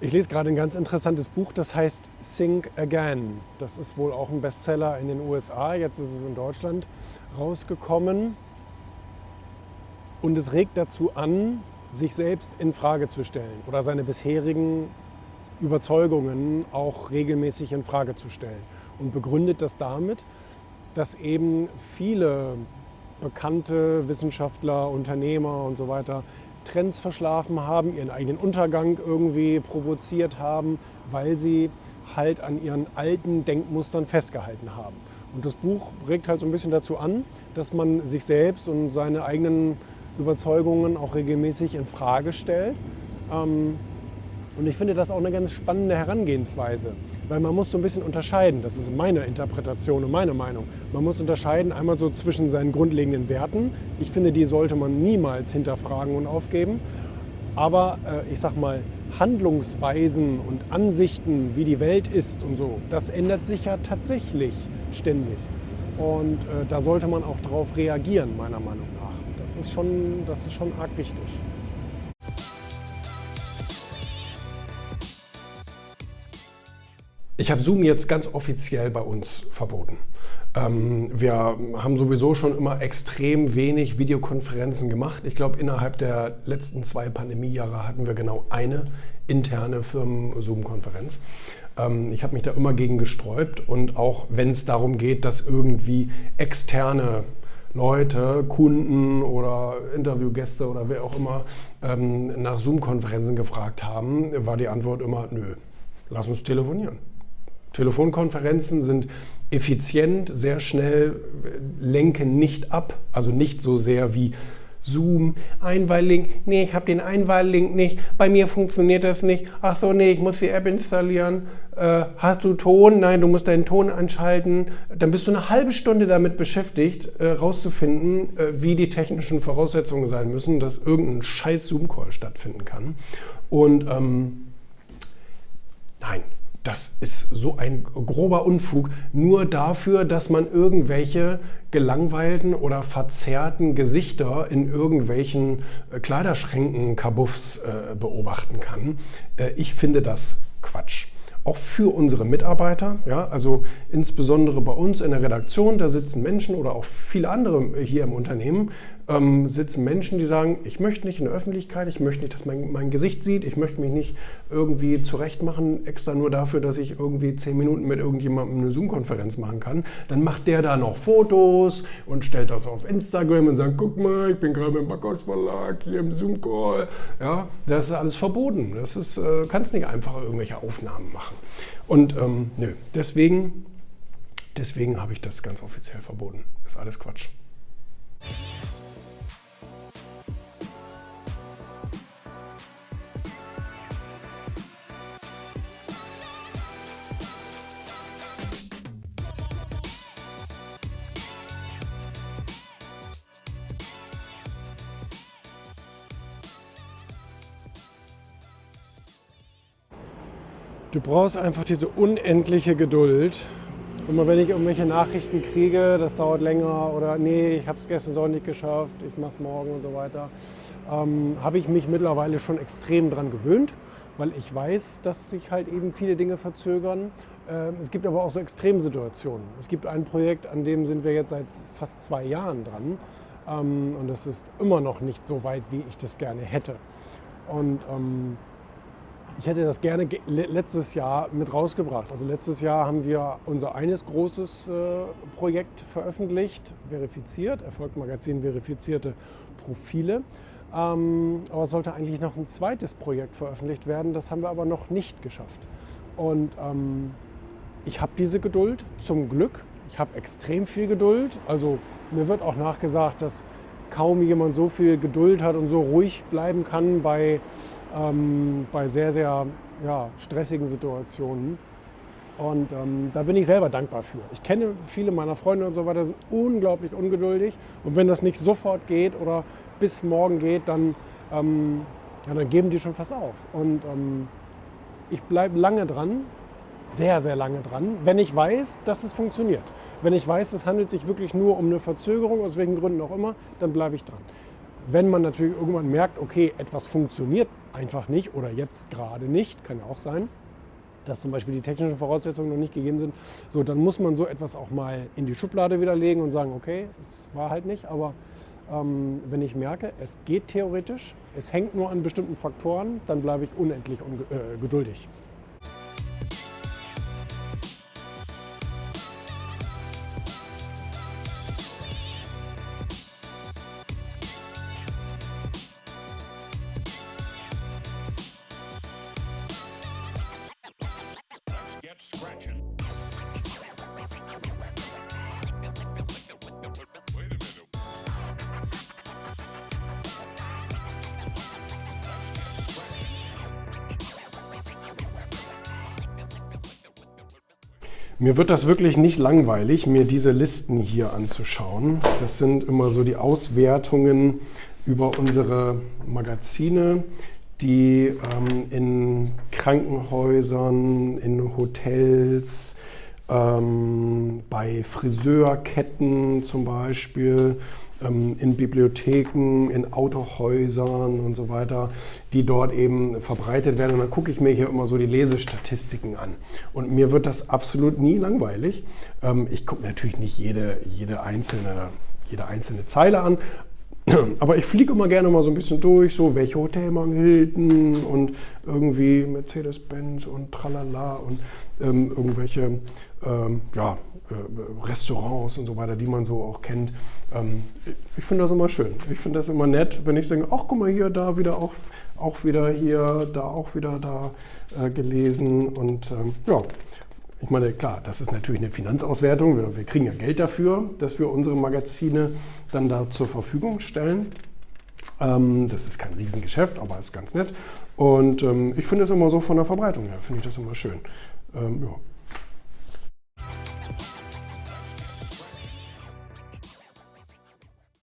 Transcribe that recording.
Ich lese gerade ein ganz interessantes Buch, das heißt Think Again. Das ist wohl auch ein Bestseller in den USA, jetzt ist es in Deutschland rausgekommen. Und es regt dazu an, sich selbst in Frage zu stellen oder seine bisherigen Überzeugungen auch regelmäßig in Frage zu stellen. Und begründet das damit, dass eben viele bekannte Wissenschaftler, Unternehmer und so weiter Trends verschlafen haben, ihren eigenen Untergang irgendwie provoziert haben, weil sie halt an ihren alten Denkmustern festgehalten haben. Und das Buch regt halt so ein bisschen dazu an, dass man sich selbst und seine eigenen Überzeugungen auch regelmäßig in Frage stellt. Ähm, und ich finde das auch eine ganz spannende Herangehensweise, weil man muss so ein bisschen unterscheiden, das ist meine Interpretation und meine Meinung, man muss unterscheiden einmal so zwischen seinen grundlegenden Werten, ich finde, die sollte man niemals hinterfragen und aufgeben, aber äh, ich sag mal, Handlungsweisen und Ansichten, wie die Welt ist und so, das ändert sich ja tatsächlich ständig. Und äh, da sollte man auch darauf reagieren, meiner Meinung nach. Das ist schon, das ist schon arg wichtig. Ich habe Zoom jetzt ganz offiziell bei uns verboten. Ähm, wir haben sowieso schon immer extrem wenig Videokonferenzen gemacht. Ich glaube, innerhalb der letzten zwei Pandemiejahre hatten wir genau eine interne Firmen-Zoom-Konferenz. Ähm, ich habe mich da immer gegen gesträubt und auch wenn es darum geht, dass irgendwie externe Leute, Kunden oder Interviewgäste oder wer auch immer ähm, nach Zoom-Konferenzen gefragt haben, war die Antwort immer, nö, lass uns telefonieren. Telefonkonferenzen sind effizient, sehr schnell, lenken nicht ab, also nicht so sehr wie Zoom, Einwahllink, nee, ich habe den Einwahllink nicht, bei mir funktioniert das nicht, ach so, nee, ich muss die App installieren, äh, hast du Ton? Nein, du musst deinen Ton anschalten. Dann bist du eine halbe Stunde damit beschäftigt, äh, rauszufinden, äh, wie die technischen Voraussetzungen sein müssen, dass irgendein scheiß Zoom-Call stattfinden kann. Und ähm, nein, das ist so ein grober Unfug, nur dafür, dass man irgendwelche gelangweilten oder verzerrten Gesichter in irgendwelchen äh, Kleiderschränken Kabuffs äh, beobachten kann. Äh, ich finde das Quatsch auch für unsere Mitarbeiter. Ja, also insbesondere bei uns in der Redaktion, da sitzen Menschen oder auch viele andere hier im Unternehmen, ähm, sitzen Menschen, die sagen, ich möchte nicht in der Öffentlichkeit, ich möchte nicht, dass man mein Gesicht sieht, ich möchte mich nicht irgendwie zurechtmachen, extra nur dafür, dass ich irgendwie zehn Minuten mit irgendjemandem eine Zoom-Konferenz machen kann. Dann macht der da noch Fotos und stellt das auf Instagram und sagt, guck mal, ich bin gerade im Backhaus Verlag, hier im Zoom-Call. Ja, das ist alles verboten. Das ist, äh, kannst nicht einfach irgendwelche Aufnahmen machen. Und ähm, nö, deswegen, deswegen habe ich das ganz offiziell verboten. Ist alles Quatsch. Du brauchst einfach diese unendliche Geduld. Immer wenn ich irgendwelche Nachrichten kriege, das dauert länger oder nee, ich habe es gestern doch nicht geschafft, ich mache es morgen und so weiter, ähm, habe ich mich mittlerweile schon extrem daran gewöhnt, weil ich weiß, dass sich halt eben viele Dinge verzögern. Ähm, es gibt aber auch so Extremsituationen. Es gibt ein Projekt, an dem sind wir jetzt seit fast zwei Jahren dran ähm, und das ist immer noch nicht so weit, wie ich das gerne hätte. Und ähm, ich hätte das gerne letztes Jahr mit rausgebracht. Also letztes Jahr haben wir unser eines großes äh, Projekt veröffentlicht, verifiziert, Erfolgmagazin verifizierte Profile. Ähm, aber es sollte eigentlich noch ein zweites Projekt veröffentlicht werden. Das haben wir aber noch nicht geschafft. Und ähm, ich habe diese Geduld, zum Glück. Ich habe extrem viel Geduld. Also mir wird auch nachgesagt, dass kaum jemand so viel Geduld hat und so ruhig bleiben kann bei ähm, bei sehr, sehr ja, stressigen Situationen. Und ähm, da bin ich selber dankbar für. Ich kenne viele meiner Freunde und so weiter, sind unglaublich ungeduldig. Und wenn das nicht sofort geht oder bis morgen geht, dann, ähm, ja, dann geben die schon fast auf. Und ähm, ich bleibe lange dran, sehr, sehr lange dran, wenn ich weiß, dass es funktioniert. Wenn ich weiß, es handelt sich wirklich nur um eine Verzögerung, aus welchen Gründen auch immer, dann bleibe ich dran wenn man natürlich irgendwann merkt, okay, etwas funktioniert einfach nicht oder jetzt gerade nicht, kann ja auch sein, dass zum Beispiel die technischen Voraussetzungen noch nicht gegeben sind, so dann muss man so etwas auch mal in die Schublade widerlegen und sagen, okay, es war halt nicht, aber ähm, wenn ich merke, es geht theoretisch, es hängt nur an bestimmten Faktoren, dann bleibe ich unendlich äh, geduldig. Mir wird das wirklich nicht langweilig, mir diese Listen hier anzuschauen. Das sind immer so die Auswertungen über unsere Magazine, die ähm, in Krankenhäusern, in Hotels, ähm, bei Friseurketten zum Beispiel, ähm, in Bibliotheken, in Autohäusern und so weiter, die dort eben verbreitet werden. Und dann gucke ich mir hier immer so die Lesestatistiken an. Und mir wird das absolut nie langweilig. Ähm, ich gucke natürlich nicht jede, jede, einzelne, jede einzelne Zeile an, aber ich fliege immer gerne mal so ein bisschen durch, so welche Hotelmarken Hilton und irgendwie Mercedes-Benz und tralala und ähm, irgendwelche ähm, ja, äh, Restaurants und so weiter, die man so auch kennt. Ähm, ich finde das immer schön. Ich finde das immer nett, wenn ich sage, ach guck mal hier, da wieder auch, auch wieder hier, da auch wieder da äh, gelesen und ähm, ja. Ich meine, klar, das ist natürlich eine Finanzauswertung. Wir, wir kriegen ja Geld dafür, dass wir unsere Magazine dann da zur Verfügung stellen. Ähm, das ist kein Riesengeschäft, aber ist ganz nett. Und ähm, ich finde es immer so von der Verbreitung her, finde ich das immer schön. Ähm, ja.